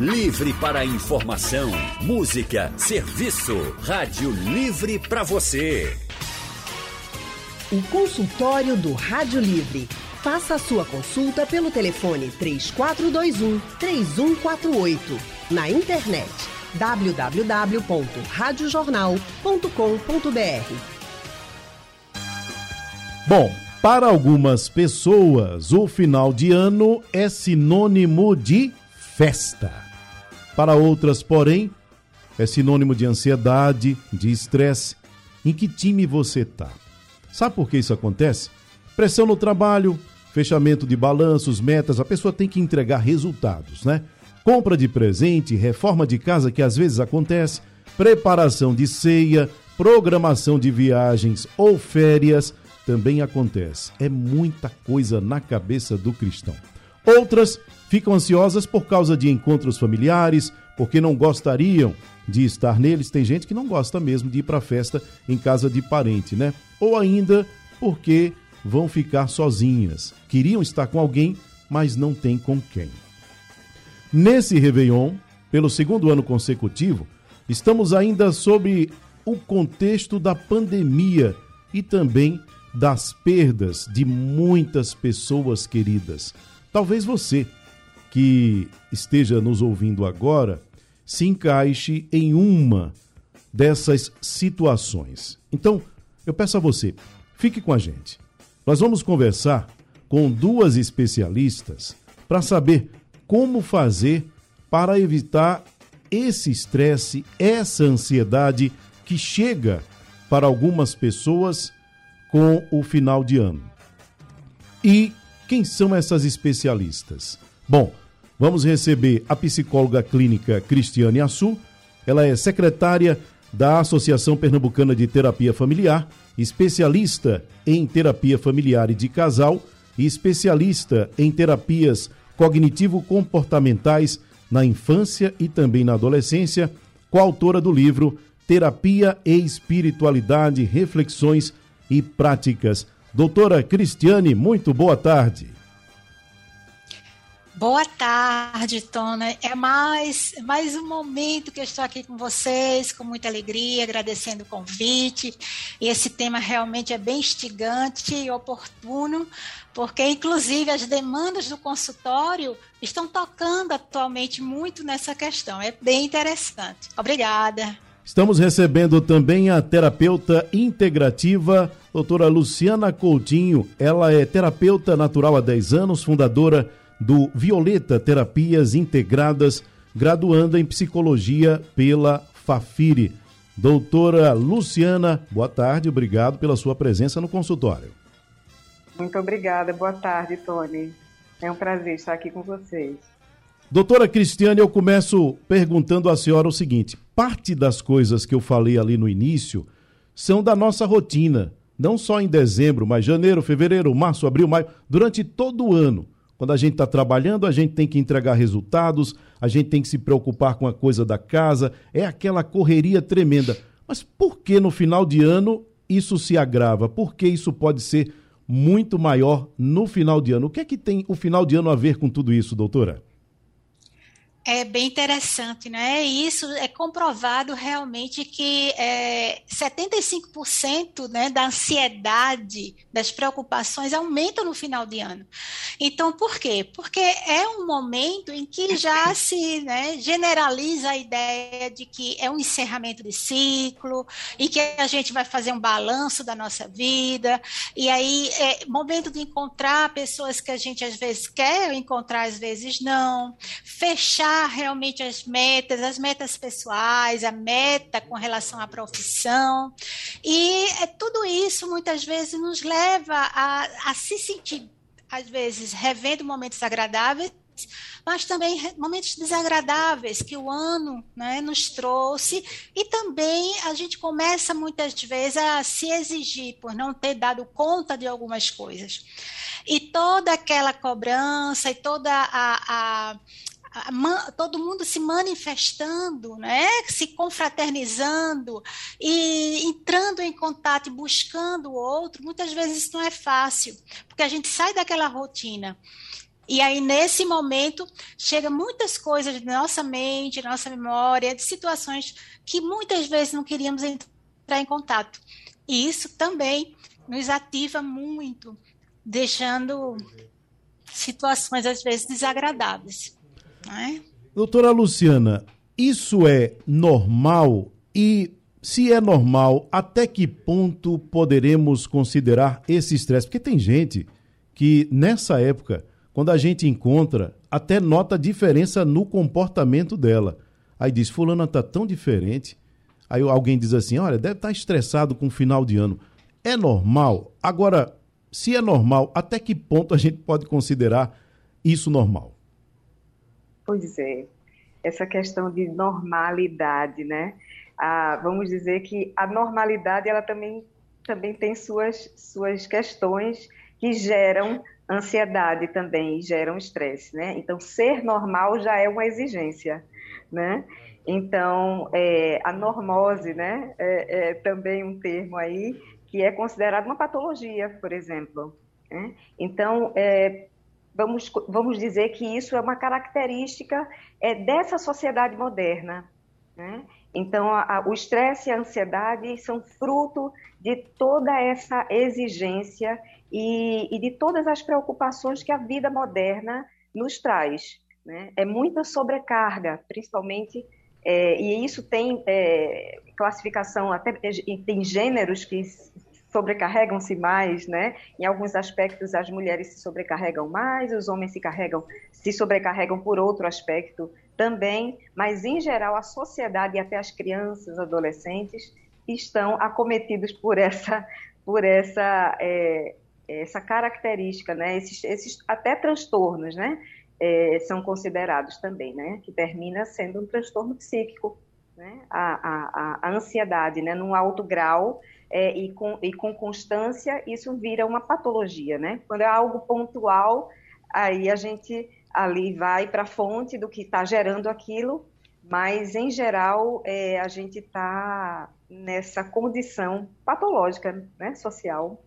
Livre para informação, música, serviço. Rádio Livre para você. O consultório do Rádio Livre. Faça a sua consulta pelo telefone 3421 3148. Na internet www.radiojornal.com.br. Bom, para algumas pessoas, o final de ano é sinônimo de festa. Para outras, porém, é sinônimo de ansiedade, de estresse. Em que time você tá? Sabe por que isso acontece? Pressão no trabalho, fechamento de balanços, metas, a pessoa tem que entregar resultados, né? Compra de presente, reforma de casa que às vezes acontece, preparação de ceia, programação de viagens ou férias também acontece. É muita coisa na cabeça do cristão. Outras ficam ansiosas por causa de encontros familiares, porque não gostariam de estar neles. Tem gente que não gosta mesmo de ir para festa em casa de parente, né? Ou ainda porque vão ficar sozinhas. Queriam estar com alguém, mas não tem com quem. Nesse Réveillon, pelo segundo ano consecutivo, estamos ainda sob o contexto da pandemia e também das perdas de muitas pessoas queridas. Talvez você que esteja nos ouvindo agora se encaixe em uma dessas situações. Então, eu peço a você, fique com a gente. Nós vamos conversar com duas especialistas para saber como fazer para evitar esse estresse, essa ansiedade que chega para algumas pessoas com o final de ano. E quem são essas especialistas? Bom, vamos receber a psicóloga clínica Cristiane Assu. Ela é secretária da Associação Pernambucana de Terapia Familiar, especialista em terapia familiar e de casal e especialista em terapias cognitivo-comportamentais na infância e também na adolescência, coautora do livro Terapia e Espiritualidade, Reflexões e Práticas. Doutora Cristiane, muito boa tarde. Boa tarde, Tona. É mais, mais um momento que eu estou aqui com vocês, com muita alegria, agradecendo o convite. Esse tema realmente é bem instigante e oportuno, porque, inclusive, as demandas do consultório estão tocando atualmente muito nessa questão. É bem interessante. Obrigada. Estamos recebendo também a terapeuta integrativa, doutora Luciana Coutinho. Ela é terapeuta natural há 10 anos, fundadora do Violeta Terapias Integradas, graduanda em psicologia pela Fafiri. Doutora Luciana, boa tarde, obrigado pela sua presença no consultório. Muito obrigada, boa tarde, Tony. É um prazer estar aqui com vocês. Doutora Cristiane, eu começo perguntando à senhora o seguinte: parte das coisas que eu falei ali no início são da nossa rotina, não só em dezembro, mas janeiro, fevereiro, março, abril, maio, durante todo o ano. Quando a gente está trabalhando, a gente tem que entregar resultados, a gente tem que se preocupar com a coisa da casa, é aquela correria tremenda. Mas por que no final de ano isso se agrava? Por que isso pode ser muito maior no final de ano? O que é que tem o final de ano a ver com tudo isso, doutora? É bem interessante, né? Isso é comprovado realmente que é, 75% né, da ansiedade, das preocupações aumentam no final de ano. Então, por quê? Porque é um momento em que já se né, generaliza a ideia de que é um encerramento de ciclo, e que a gente vai fazer um balanço da nossa vida, e aí é momento de encontrar pessoas que a gente às vezes quer encontrar, às vezes não, fechar realmente as metas, as metas pessoais, a meta com relação à profissão. E é, tudo isso muitas vezes nos leva a, a se sentir, às vezes, revendo momentos agradáveis, mas também momentos desagradáveis que o ano né, nos trouxe, e também a gente começa muitas vezes a se exigir por não ter dado conta de algumas coisas. E toda aquela cobrança e toda a, a todo mundo se manifestando, né? se confraternizando e entrando em contato e buscando o outro, muitas vezes isso não é fácil, porque a gente sai daquela rotina. E aí, nesse momento, chega muitas coisas da nossa mente, nossa memória, de situações que muitas vezes não queríamos entrar em contato. E isso também nos ativa muito, deixando situações, às vezes, desagradáveis. É? Doutora Luciana, isso é normal e se é normal, até que ponto poderemos considerar esse estresse? Porque tem gente que nessa época, quando a gente encontra, até nota diferença no comportamento dela. Aí diz: Fulana está tão diferente. Aí alguém diz assim: Olha, deve estar tá estressado com o final de ano. É normal. Agora, se é normal, até que ponto a gente pode considerar isso normal? Pois é, essa questão de normalidade, né? Ah, vamos dizer que a normalidade ela também, também tem suas, suas questões que geram ansiedade também, geram estresse, né? Então, ser normal já é uma exigência, né? Então, é, a normose, né, é, é também um termo aí que é considerado uma patologia, por exemplo. Né? Então, é, vamos, vamos dizer que isso é uma característica é, dessa sociedade moderna. Né? Então, a, a, o estresse e a ansiedade são fruto de toda essa exigência e, e, de todas as preocupações que a vida moderna nos traz. Né? É muita sobrecarga, principalmente, é, e isso tem é, classificação, até tem gêneros que sobrecarregam-se mais, né? Em alguns aspectos as mulheres se sobrecarregam mais, os homens se carregam, se sobrecarregam por outro aspecto também, mas em geral a sociedade e até as crianças, adolescentes estão acometidos por essa, por essa, é, essa característica, né? Esses, esses até transtornos, né? É, são considerados também, né? Que termina sendo um transtorno psíquico, né? A, a, a ansiedade, né? Num alto grau é, e, com, e com constância, isso vira uma patologia, né? Quando é algo pontual, aí a gente ali vai para a fonte do que está gerando aquilo, mas em geral é, a gente está nessa condição patológica, né, social.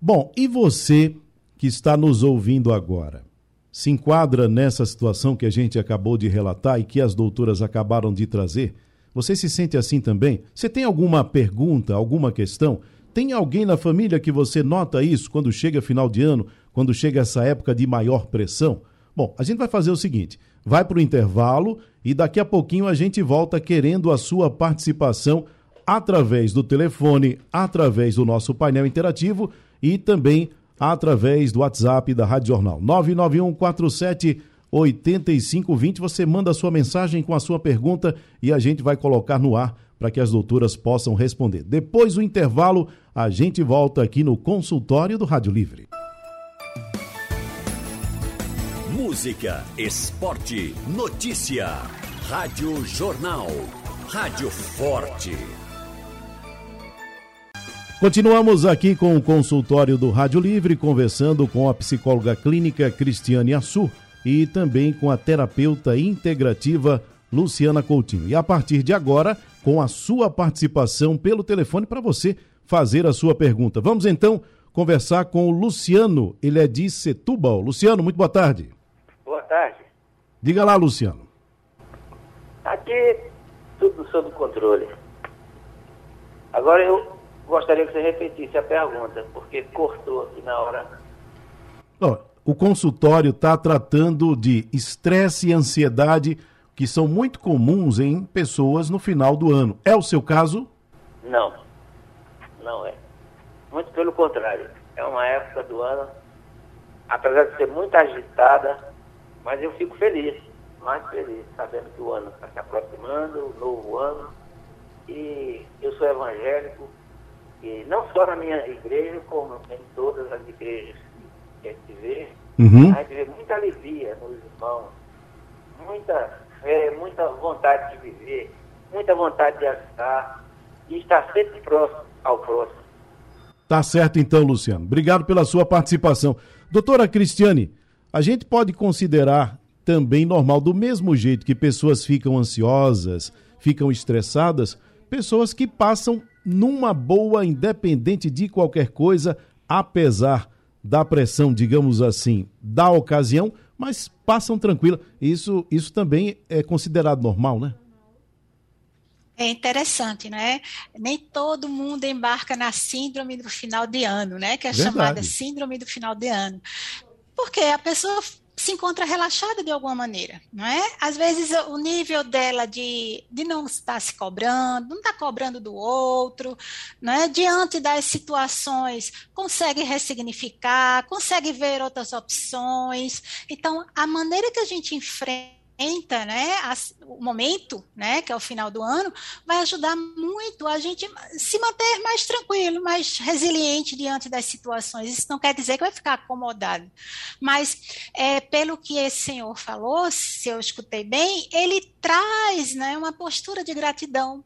Bom, e você que está nos ouvindo agora? Se enquadra nessa situação que a gente acabou de relatar e que as doutoras acabaram de trazer? Você se sente assim também? Você tem alguma pergunta, alguma questão? Tem alguém na família que você nota isso quando chega final de ano, quando chega essa época de maior pressão? Bom, a gente vai fazer o seguinte: vai para o intervalo e daqui a pouquinho a gente volta querendo a sua participação através do telefone, através do nosso painel interativo e também através do WhatsApp da Rádio Jornal. 991 47 8520. Você manda a sua mensagem com a sua pergunta e a gente vai colocar no ar para que as doutoras possam responder. Depois do intervalo, a gente volta aqui no consultório do Rádio Livre. Música, esporte, notícia. Rádio Jornal. Rádio Forte. Continuamos aqui com o consultório do Rádio Livre, conversando com a psicóloga clínica Cristiane Assu e também com a terapeuta integrativa Luciana Coutinho. E a partir de agora, com a sua participação pelo telefone para você fazer a sua pergunta. Vamos então conversar com o Luciano, ele é de Setúbal. Luciano, muito boa tarde. Boa tarde. Diga lá, Luciano. Aqui tudo sob controle. Agora eu gostaria que você repetisse a pergunta, porque cortou aqui na hora. Oh, o consultório está tratando de estresse e ansiedade que são muito comuns em pessoas no final do ano. É o seu caso? Não, não é. Muito pelo contrário. É uma época do ano, apesar de ser muito agitada, mas eu fico feliz, mais feliz, sabendo que o ano está se aproximando, o novo ano. E eu sou evangélico, e não só na minha igreja, como em todas as igrejas que a gente vê, uhum. a gente vê muita alegria nos irmãos, muita fé, muita vontade de viver, muita vontade de ajudar e estar sempre próximo ao próximo. Tá certo então, Luciano. Obrigado pela sua participação. Doutora Cristiane, a gente pode considerar também normal, do mesmo jeito que pessoas ficam ansiosas, ficam estressadas, pessoas que passam numa boa, independente de qualquer coisa, apesar da pressão, digamos assim, da ocasião, mas passam tranquila. Isso, isso também é considerado normal, né? É interessante, né? Nem todo mundo embarca na síndrome do final de ano, né? Que é Verdade. chamada síndrome do final de ano. Porque a pessoa se encontra relaxada de alguma maneira, não é? Às vezes o nível dela de, de não estar se cobrando, não está cobrando do outro, não é? Diante das situações, consegue ressignificar, consegue ver outras opções. Então, a maneira que a gente enfrenta entra, né, o momento, né, que é o final do ano, vai ajudar muito a gente se manter mais tranquilo, mais resiliente diante das situações. Isso não quer dizer que vai ficar acomodado, mas é, pelo que esse senhor falou, se eu escutei bem, ele traz, né, uma postura de gratidão,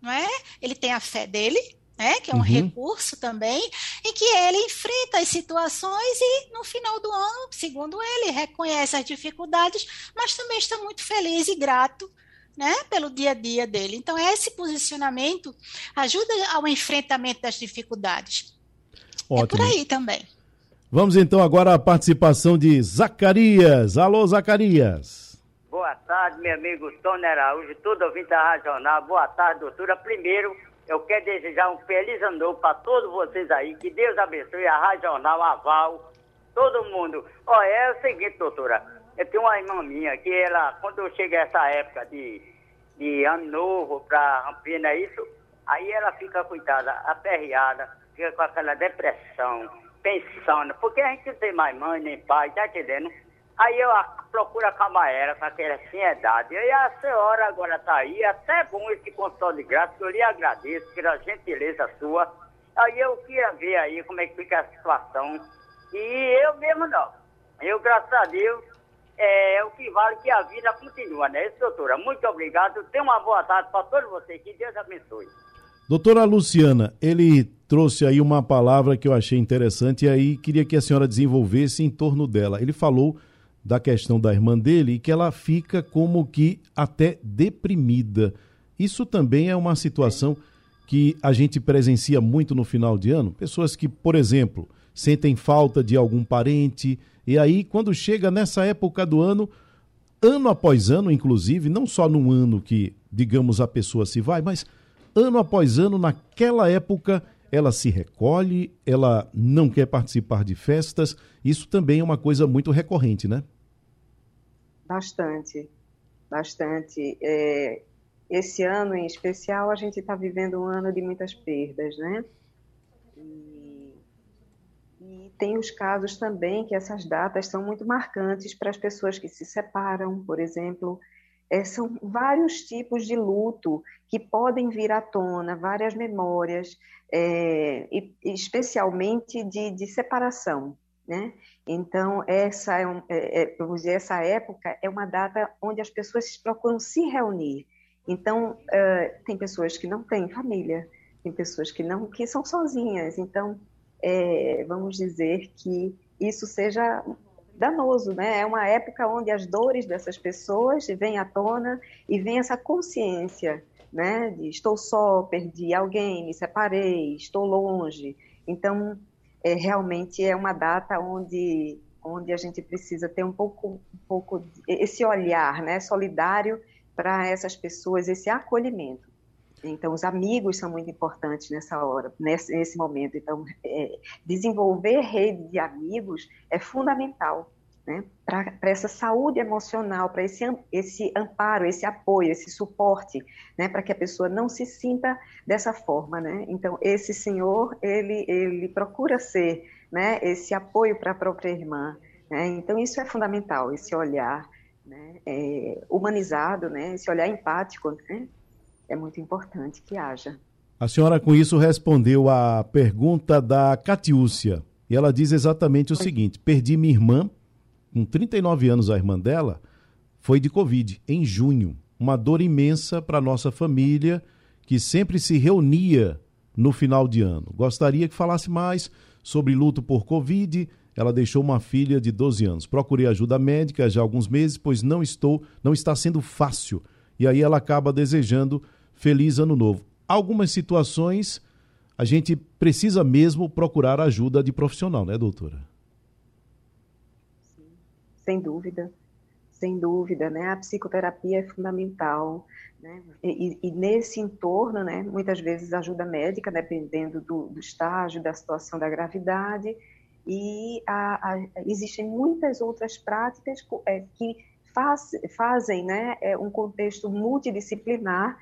não é? Ele tem a fé dele, né, que é um uhum. recurso também, em que ele enfrenta as situações e no final do ano, segundo ele, reconhece as dificuldades, mas também está muito feliz e grato né, pelo dia a dia dele. Então, esse posicionamento ajuda ao enfrentamento das dificuldades. Ótimo. É por aí também. Vamos então agora à participação de Zacarias. Alô, Zacarias. Boa tarde, meu amigo Tony Araújo, tudo ouvinte da Regional. Boa tarde, doutora. Primeiro, eu quero desejar um feliz ano novo para todos vocês aí. Que Deus abençoe a Rádio Jornal, a Val, todo mundo. Olha, é o seguinte, doutora. Eu tenho uma irmã minha que ela, quando chega essa época de, de ano novo para Rampina, é isso? Aí ela fica, coitada, aperreada, fica com aquela depressão, pensando. Porque a gente não tem mais mãe nem pai, tá entendendo? Aí eu procuro acalmar ela com aquela ansiedade. E a senhora agora está aí, até bom esse consultório de graça, eu lhe agradeço pela gentileza sua. Aí eu queria ver aí como é que fica a situação. E eu mesmo não. Eu, graças a Deus, é, é o que vale que a vida continua, né? Isso, doutora. Muito obrigado. Tenha uma boa tarde para todos vocês. Que Deus abençoe. Doutora Luciana, ele trouxe aí uma palavra que eu achei interessante e aí queria que a senhora desenvolvesse em torno dela. Ele falou da questão da irmã dele e que ela fica como que até deprimida. Isso também é uma situação que a gente presencia muito no final de ano. Pessoas que, por exemplo, sentem falta de algum parente e aí quando chega nessa época do ano, ano após ano, inclusive, não só num ano que, digamos, a pessoa se vai, mas ano após ano, naquela época, ela se recolhe, ela não quer participar de festas. Isso também é uma coisa muito recorrente, né? Bastante, bastante. É, esse ano em especial, a gente está vivendo um ano de muitas perdas, né? E, e tem os casos também que essas datas são muito marcantes para as pessoas que se separam, por exemplo. É, são vários tipos de luto que podem vir à tona, várias memórias, é, e, especialmente de, de separação, né? Então, essa, é, um, é, é, vamos dizer, essa época é uma data onde as pessoas procuram se reunir. Então, uh, tem pessoas que não têm família, tem pessoas que não, que são sozinhas. Então, é, vamos dizer que isso seja danoso, né? É uma época onde as dores dessas pessoas vêm à tona e vem essa consciência, né? De estou só, perdi alguém, me separei, estou longe. Então, é, realmente é uma data onde, onde a gente precisa ter um pouco, um pouco esse olhar né, solidário para essas pessoas, esse acolhimento. Então, os amigos são muito importantes nessa hora, nesse, nesse momento. Então, é, desenvolver rede de amigos é fundamental né, para essa saúde emocional, para esse, esse amparo, esse apoio, esse suporte, né, para que a pessoa não se sinta dessa forma. Né? Então, esse senhor, ele, ele procura ser né, esse apoio para a própria irmã. Né? Então, isso é fundamental, esse olhar né, é, humanizado, né, esse olhar empático, né, é muito importante que haja. A senhora, com isso, respondeu à pergunta da Catiúcia. E ela diz exatamente o seguinte: perdi minha irmã com 39 anos, a irmã dela, foi de Covid, em junho. Uma dor imensa para nossa família, que sempre se reunia no final de ano. Gostaria que falasse mais sobre luto por Covid. Ela deixou uma filha de 12 anos. Procurei ajuda médica já há alguns meses, pois não estou, não está sendo fácil. E aí ela acaba desejando feliz ano novo. Algumas situações a gente precisa mesmo procurar ajuda de profissional, né, doutora? sem dúvida, sem dúvida, né? A psicoterapia é fundamental, né? E, e, nesse entorno, né, muitas vezes ajuda médica, dependendo do, do estágio, da situação da gravidade, e a, a, existem muitas outras práticas é, que faz, fazem né, é, um contexto multidisciplinar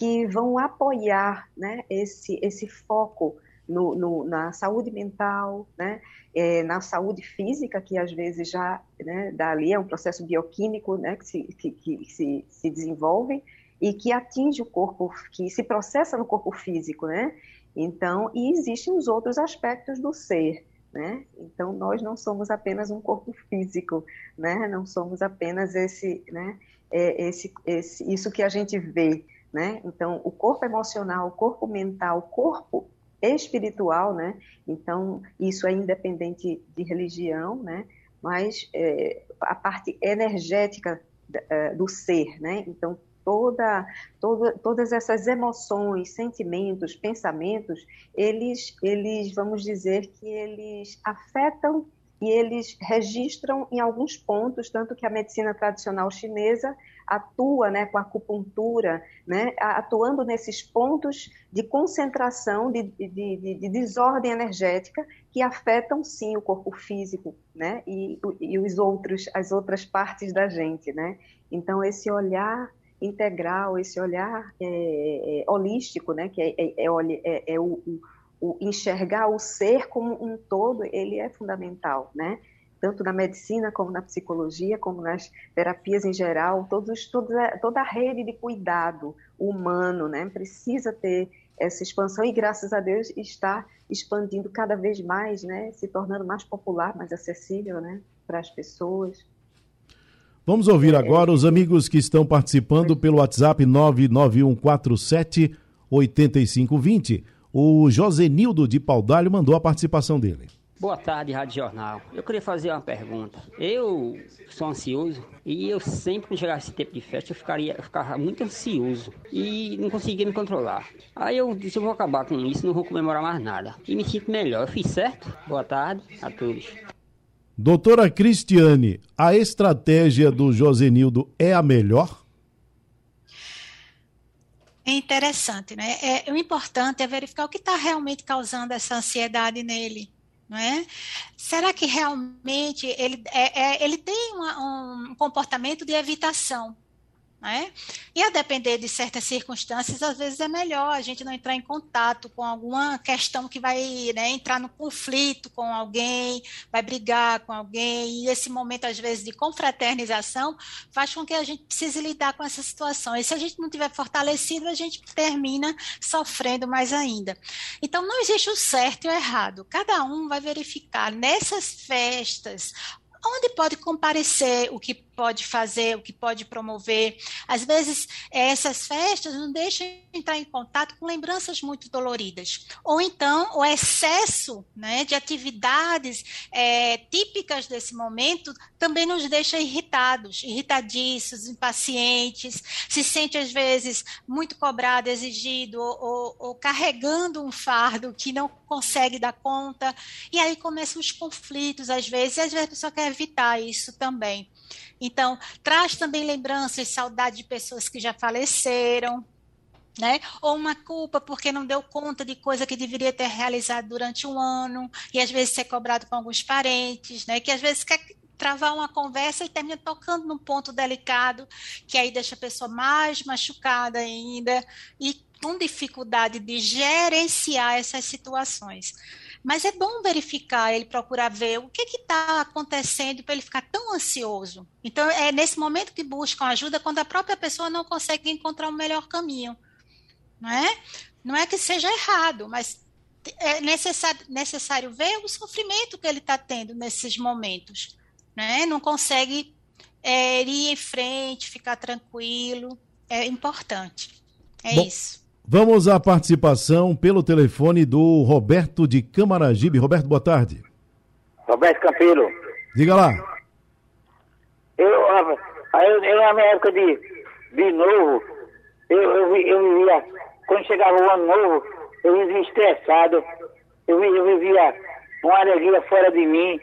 que vão apoiar né, esse, esse foco no, no, na saúde mental, né, é, na saúde física, que às vezes já né, dali é um processo bioquímico né, que, se, que, que se, se desenvolve e que atinge o corpo, que se processa no corpo físico, né? Então, e existem os outros aspectos do ser, né? Então, nós não somos apenas um corpo físico, né? Não somos apenas esse, né? É, esse, esse, isso que a gente vê, né? Então, o corpo emocional, o corpo mental, o corpo espiritual, né? Então, isso é independente de religião, né? Mas é, a parte energética é, do ser, né? Então, toda, toda, todas essas emoções, sentimentos, pensamentos, eles, eles, vamos dizer que eles afetam e eles registram em alguns pontos, tanto que a medicina tradicional chinesa atua né, com a acupuntura, né, atuando nesses pontos de concentração, de, de, de, de, desordem energética, que afetam sim o corpo físico né, e, e os outros, as outras partes da gente. Né? Então, esse olhar integral, esse olhar é, é, holístico, né, que é, é, é, é o, o, enxergar o ser como um todo, ele é fundamental, né? Tanto na medicina como na psicologia, como nas terapias em geral, todos, toda, toda a rede de cuidado humano, né, precisa ter essa expansão e graças a Deus está expandindo cada vez mais, né, se tornando mais popular, mais acessível, né, para as pessoas. Vamos ouvir agora os amigos que estão participando pelo WhatsApp 99147 8520. O Josenildo de Paudalho mandou a participação dele. Boa tarde, Rádio Jornal. Eu queria fazer uma pergunta. Eu sou ansioso e eu sempre que chegar esse tempo de festa eu ficaria, eu ficava muito ansioso e não conseguia me controlar. Aí eu disse, eu vou acabar com isso, não vou comemorar mais nada. E me sinto melhor. Eu fiz certo? Boa tarde a todos. Doutora Cristiane, a estratégia do Josenildo é a melhor? É interessante, né? É, o importante é verificar o que está realmente causando essa ansiedade nele. É? Será que realmente ele, é, é, ele tem uma, um comportamento de evitação? Né? E a depender de certas circunstâncias, às vezes é melhor a gente não entrar em contato com alguma questão que vai né, entrar no conflito com alguém, vai brigar com alguém, e esse momento, às vezes, de confraternização faz com que a gente precise lidar com essa situação. E se a gente não tiver fortalecido, a gente termina sofrendo mais ainda. Então, não existe o certo e o errado. Cada um vai verificar nessas festas onde pode comparecer, o que pode fazer, o que pode promover. Às vezes, essas festas não deixam entrar em contato com lembranças muito doloridas. Ou então, o excesso né, de atividades é, típicas desse momento também nos deixa irritados, irritadiços, impacientes, se sente, às vezes, muito cobrado, exigido, ou, ou, ou carregando um fardo que não consegue dar conta. E aí começam os conflitos, às vezes, e às vezes a pessoa quer evitar isso também. Então, traz também lembranças, saudade de pessoas que já faleceram, né? Ou uma culpa porque não deu conta de coisa que deveria ter realizado durante um ano, e às vezes ser cobrado com alguns parentes, né? Que às vezes quer travar uma conversa e termina tocando num ponto delicado, que aí deixa a pessoa mais machucada ainda e com dificuldade de gerenciar essas situações. Mas é bom verificar, ele procurar ver o que está acontecendo para ele ficar tão ansioso. Então, é nesse momento que buscam ajuda quando a própria pessoa não consegue encontrar o um melhor caminho. Não é? Não é que seja errado, mas é necessário, necessário ver o sofrimento que ele está tendo nesses momentos. Né? Não consegue é, ir em frente, ficar tranquilo. É importante. É Bom, isso. Vamos à participação pelo telefone do Roberto de Camaragibe. Roberto, boa tarde. Roberto Campelo. Diga lá. Eu, eu, eu na minha época de, de novo, eu, eu, eu vivia, quando chegava o ano novo, eu vivia estressado, eu, eu vivia uma alegria fora de mim.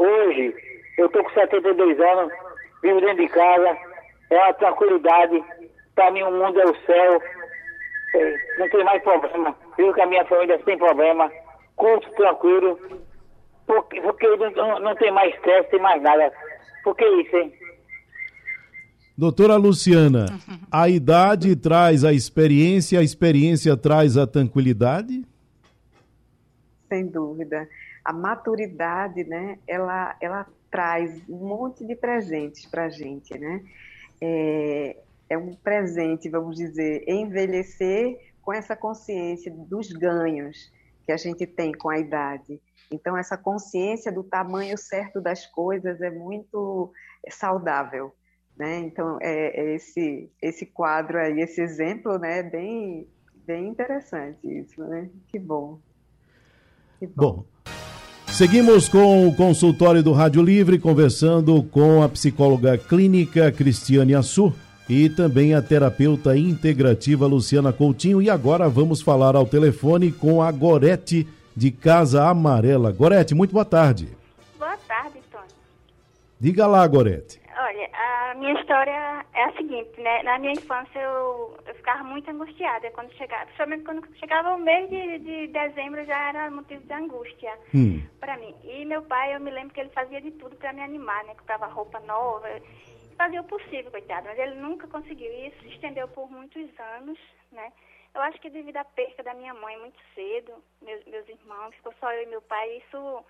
Hoje, Eu tô com 72 anos, vivo dentro de casa, é uma tranquilidade. Para mim o mundo é o céu. Não tem mais problema. Vivo com a minha família sem problema. Curso tranquilo. Porque, porque não, não tem mais estresse, tem mais nada. Por que isso, hein? Doutora Luciana, a idade traz a experiência, a experiência traz a tranquilidade? Sem dúvida. A maturidade, né, ela, ela traz um monte de presentes para a gente, né? É, é um presente, vamos dizer, envelhecer com essa consciência dos ganhos que a gente tem com a idade. Então, essa consciência do tamanho certo das coisas é muito saudável. Né? Então, é, é, esse, esse quadro aí, esse exemplo, né, é bem, bem interessante isso, né? Que bom. Que bom. bom. Seguimos com o consultório do Rádio Livre, conversando com a psicóloga clínica Cristiane Assur e também a terapeuta integrativa Luciana Coutinho. E agora vamos falar ao telefone com a Gorete de Casa Amarela. Gorete, muito boa tarde. Boa tarde, Tony. Diga lá, Gorete. Olha, a minha história é a seguinte, né? Na minha infância eu, eu ficava muito angustiada quando chegava, principalmente quando chegava o mês de, de dezembro já era motivo de angústia hum. para mim. E meu pai, eu me lembro que ele fazia de tudo para me animar, né? Comprava roupa nova, fazia o possível, coitado, mas ele nunca conseguiu. E isso se estendeu por muitos anos, né? Eu acho que devido à perca da minha mãe muito cedo, meus, meus irmãos, ficou só eu e meu pai, isso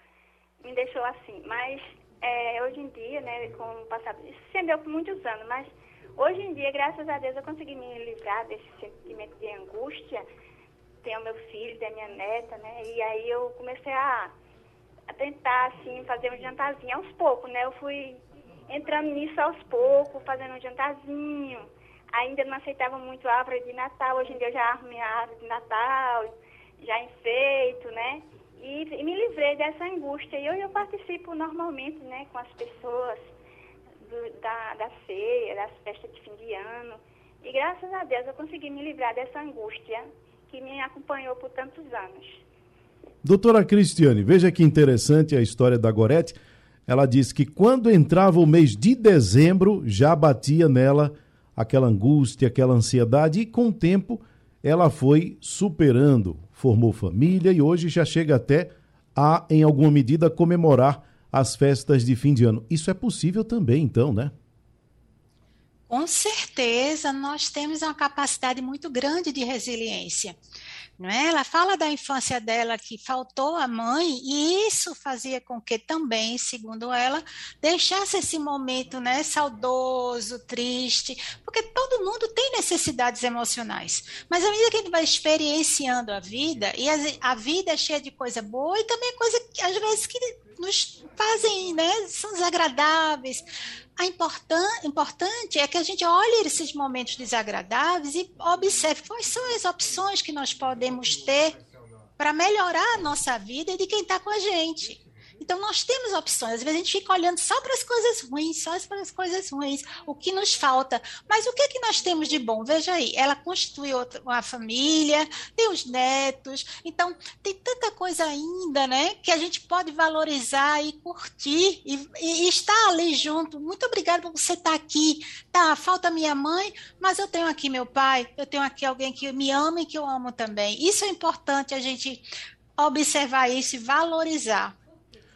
me deixou assim. Mas é, hoje em dia, né, com o passado, isso se estendeu por muitos anos, mas hoje em dia, graças a Deus, eu consegui me livrar desse sentimento de angústia. Tenho meu filho, tenho minha neta, né, e aí eu comecei a, a tentar, assim, fazer um jantarzinho aos poucos, né, eu fui entrando nisso aos poucos, fazendo um jantarzinho. Ainda não aceitava muito a árvore de Natal, hoje em dia eu já arrumo minha árvore de Natal, já enfeito, né, e, e, me livrei dessa angústia. E hoje eu participo normalmente né, com as pessoas do, da, da ceia, das festas de fim de ano. E graças a Deus eu consegui me livrar dessa angústia que me acompanhou por tantos anos. Doutora Cristiane, veja que interessante a história da Gorete. Ela diz que quando entrava o mês de dezembro, já batia nela aquela angústia, aquela ansiedade, e com o tempo ela foi superando, formou família e hoje já chega até a, em alguma medida, comemorar as festas de fim de ano. Isso é possível também, então, né? Com certeza, nós temos uma capacidade muito grande de resiliência. Não é? Ela fala da infância dela que faltou a mãe, e isso fazia com que também, segundo ela, deixasse esse momento né, saudoso, triste, porque todo mundo tem necessidades emocionais. Mas à medida que a gente vai experienciando a vida, e a, vida é cheia de coisa boa e também coisa que às vezes que nos fazem, né, são desagradáveis. A importan importante é que a gente olhe esses momentos desagradáveis e observe quais são as opções que nós podemos ter para melhorar a nossa vida e de quem está com a gente. Então, nós temos opções. Às vezes a gente fica olhando só para as coisas ruins, só para as coisas ruins, o que nos falta. Mas o que é que nós temos de bom? Veja aí, ela constitui outra, uma família, tem os netos. Então, tem tanta coisa ainda, né, que a gente pode valorizar e curtir e, e, e estar ali junto. Muito obrigada por você estar aqui. Tá, falta minha mãe, mas eu tenho aqui meu pai, eu tenho aqui alguém que me ama e que eu amo também. Isso é importante a gente observar isso e valorizar.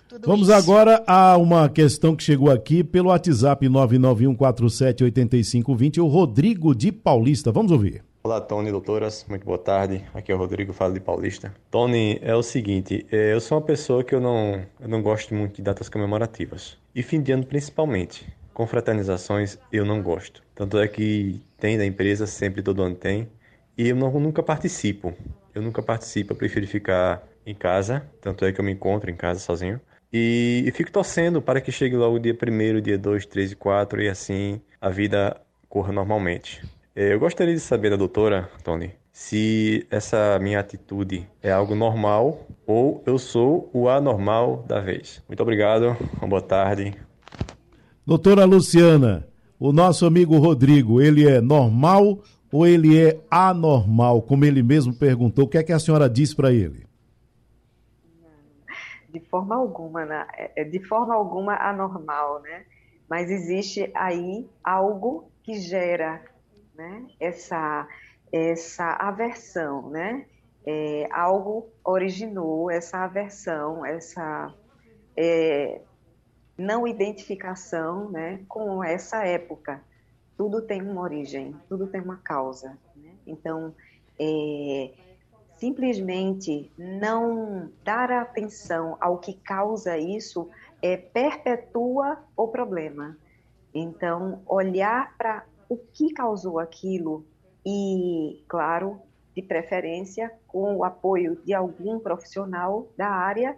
Tudo Vamos isso. agora a uma questão que chegou aqui pelo WhatsApp 991478520, o Rodrigo de Paulista. Vamos ouvir. Olá, Tony, doutoras, muito boa tarde. Aqui é o Rodrigo, falo de Paulista. Tony, é o seguinte, é, eu sou uma pessoa que eu não, eu não gosto muito de datas comemorativas. E fim de ano principalmente. Confraternizações eu não gosto. Tanto é que tem da empresa, sempre todo ano tem. E eu não, nunca participo. Eu nunca participo, eu prefiro ficar em casa. Tanto é que eu me encontro em casa sozinho. E, fico torcendo para que chegue logo o dia 1 dia 2, 3 e 4 e assim a vida corra normalmente. É, eu gostaria de saber da doutora, Tony, se essa minha atitude é algo normal ou eu sou o anormal da vez. Muito obrigado, uma boa tarde. Doutora Luciana, o nosso amigo Rodrigo, ele é normal ou ele é anormal? Como ele mesmo perguntou, o que é que a senhora diz para ele? De forma alguma, né? É, de forma alguma anormal, né? Mas existe aí algo que gera, né? Essa essa aversão, né? É, algo originou essa aversão, essa é, não identificação, né? Com essa época. Tudo tem uma origem, tudo tem uma causa. Né? Então, é, simplesmente não dar atenção ao que causa isso é, perpetua o problema. Então, olhar para o que causou aquilo e, claro, de preferência, com o apoio de algum profissional da área,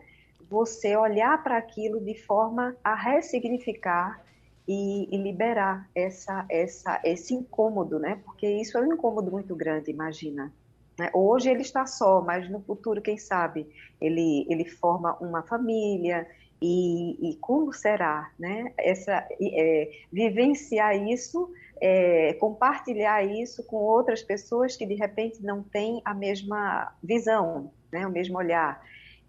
você olhar para aquilo de forma a ressignificar e, e, liberar essa, essa, esse incômodo, né? Porque isso é um incômodo muito grande, imagina. Né? Hoje ele está só, mas no futuro, quem sabe, ele, ele forma uma família e, e como será, né? Essa, é, vivenciar isso, é, compartilhar isso com outras pessoas que de repente não têm a mesma visão, né? O mesmo olhar.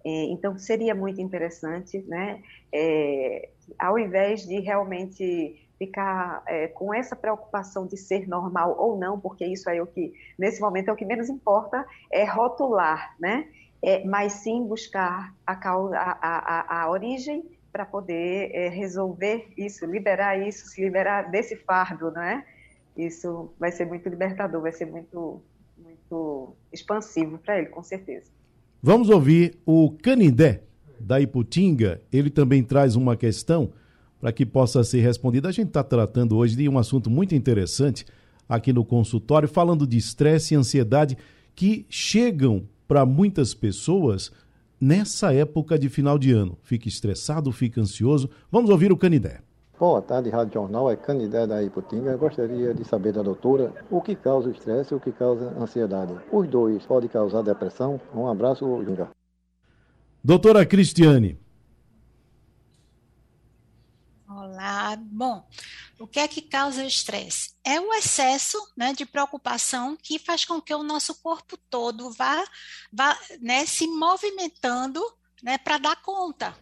É, então seria muito interessante, né? É, ao invés de realmente ficar é, com essa preocupação de ser normal ou não, porque isso é o que, nesse momento, é o que menos importa, é rotular, né? É, mas sim buscar a, causa, a, a, a origem para poder é, resolver isso, liberar isso, se liberar desse fardo, não é? Isso vai ser muito libertador, vai ser muito, muito expansivo para ele, com certeza. Vamos ouvir o Canindé, da Iputinga. Ele também traz uma questão para que possa ser respondida. A gente está tratando hoje de um assunto muito interessante aqui no consultório, falando de estresse e ansiedade que chegam para muitas pessoas nessa época de final de ano. Fica estressado, fica ansioso. Vamos ouvir o Canidé. Boa tarde, Rádio Jornal. É Canidé da Iputinga. Gostaria de saber da doutora o que causa o estresse e o que causa ansiedade. Os dois podem causar depressão? Um abraço, Júnior. Doutora Cristiane, Bom, o que é que causa o estresse? É o excesso né, de preocupação que faz com que o nosso corpo todo vá, vá né, se movimentando né, para dar conta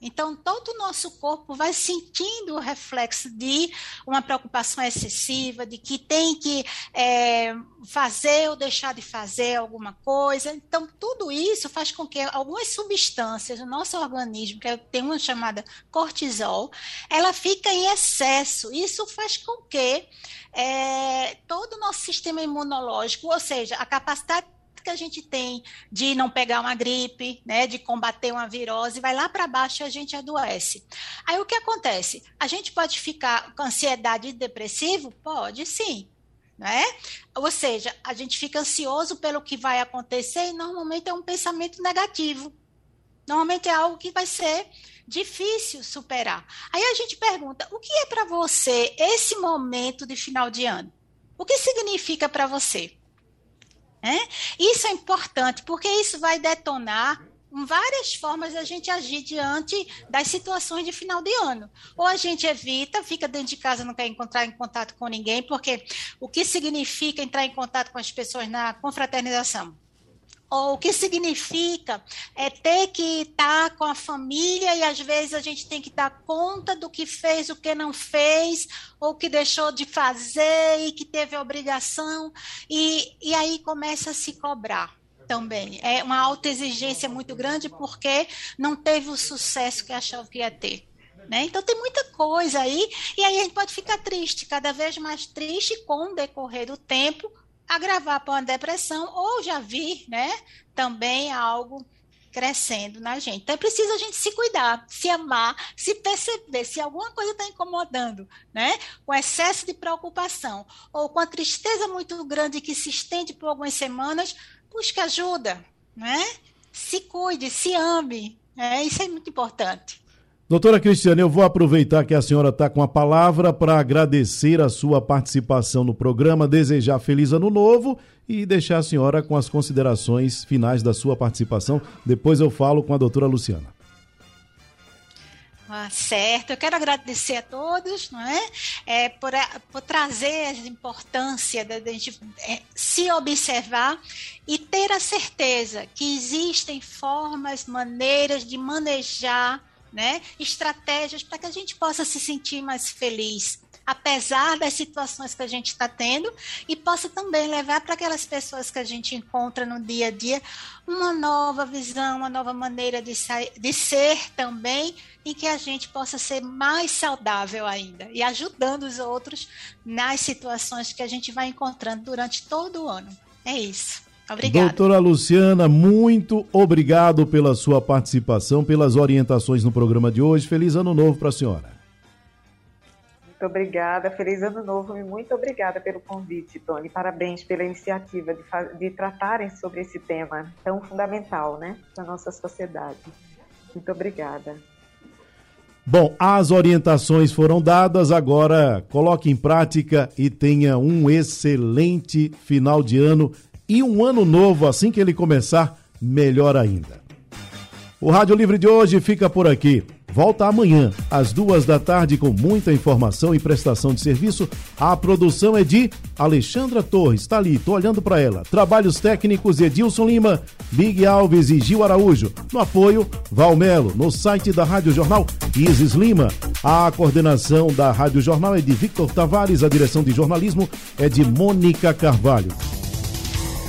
então, todo o nosso corpo vai sentindo o reflexo de uma preocupação excessiva, de que tem que é, fazer ou deixar de fazer alguma coisa. Então, tudo isso faz com que algumas substâncias do nosso organismo, que tem uma chamada cortisol, ela fica em excesso. Isso faz com que é, todo o nosso sistema imunológico, ou seja, a capacidade que a gente tem de não pegar uma gripe, né, de combater uma virose, vai lá para baixo e a gente adoece. Aí o que acontece? A gente pode ficar com ansiedade e depressivo? Pode sim. Né? Ou seja, a gente fica ansioso pelo que vai acontecer e normalmente é um pensamento negativo. Normalmente é algo que vai ser difícil superar. Aí a gente pergunta: o que é para você esse momento de final de ano? O que significa para você? É? Isso é importante, porque isso vai detonar várias formas a gente agir diante das situações de final de ano. Ou a gente evita, fica dentro de casa, não quer encontrar em contato com ninguém, porque o que significa entrar em contato com as pessoas na confraternização? Ou o que significa é ter que estar com a família e às vezes a gente tem que dar conta do que fez, o que não fez, ou que deixou de fazer e que teve obrigação, e, e aí começa a se cobrar também. É uma autoexigência muito grande porque não teve o sucesso que achava que ia ter. Né? Então tem muita coisa aí, e aí a gente pode ficar triste, cada vez mais triste com o decorrer do tempo, agravar para uma depressão ou já vir, né, também algo crescendo na gente. Então é preciso a gente se cuidar, se amar, se perceber se alguma coisa está incomodando, né? Com excesso de preocupação ou com a tristeza muito grande que se estende por algumas semanas, busque ajuda, né? Se cuide, se ame, né? Isso é muito importante. Doutora Cristiane, eu vou aproveitar que a senhora está com a palavra para agradecer a sua participação no programa, desejar feliz ano novo e deixar a senhora com as considerações finais da sua participação. Depois eu falo com a doutora Luciana. Ah, certo, eu quero agradecer a todos não é? é por, por trazer a importância da gente é, se observar e ter a certeza que existem formas, maneiras de manejar né, estratégias para que a gente possa se sentir mais feliz, apesar das situações que a gente está tendo, e possa também levar para aquelas pessoas que a gente encontra no dia a dia uma nova visão, uma nova maneira de, de ser também, e que a gente possa ser mais saudável ainda, e ajudando os outros nas situações que a gente vai encontrando durante todo o ano. É isso. Obrigada. Doutora Luciana, muito obrigado pela sua participação, pelas orientações no programa de hoje. Feliz ano novo para a senhora. Muito obrigada, feliz ano novo e muito obrigada pelo convite, Tony. Parabéns pela iniciativa de, de tratarem sobre esse tema tão fundamental, né, para nossa sociedade. Muito obrigada. Bom, as orientações foram dadas, agora coloque em prática e tenha um excelente final de ano e um ano novo assim que ele começar, melhor ainda. O Rádio Livre de hoje fica por aqui. Volta amanhã, às duas da tarde, com muita informação e prestação de serviço. A produção é de Alexandra Torres. Está ali, tô olhando para ela. Trabalhos técnicos Edilson Lima, Big Alves e Gil Araújo. No apoio, Valmelo. No site da Rádio Jornal, Isis Lima. A coordenação da Rádio Jornal é de Victor Tavares. A direção de jornalismo é de Mônica Carvalho.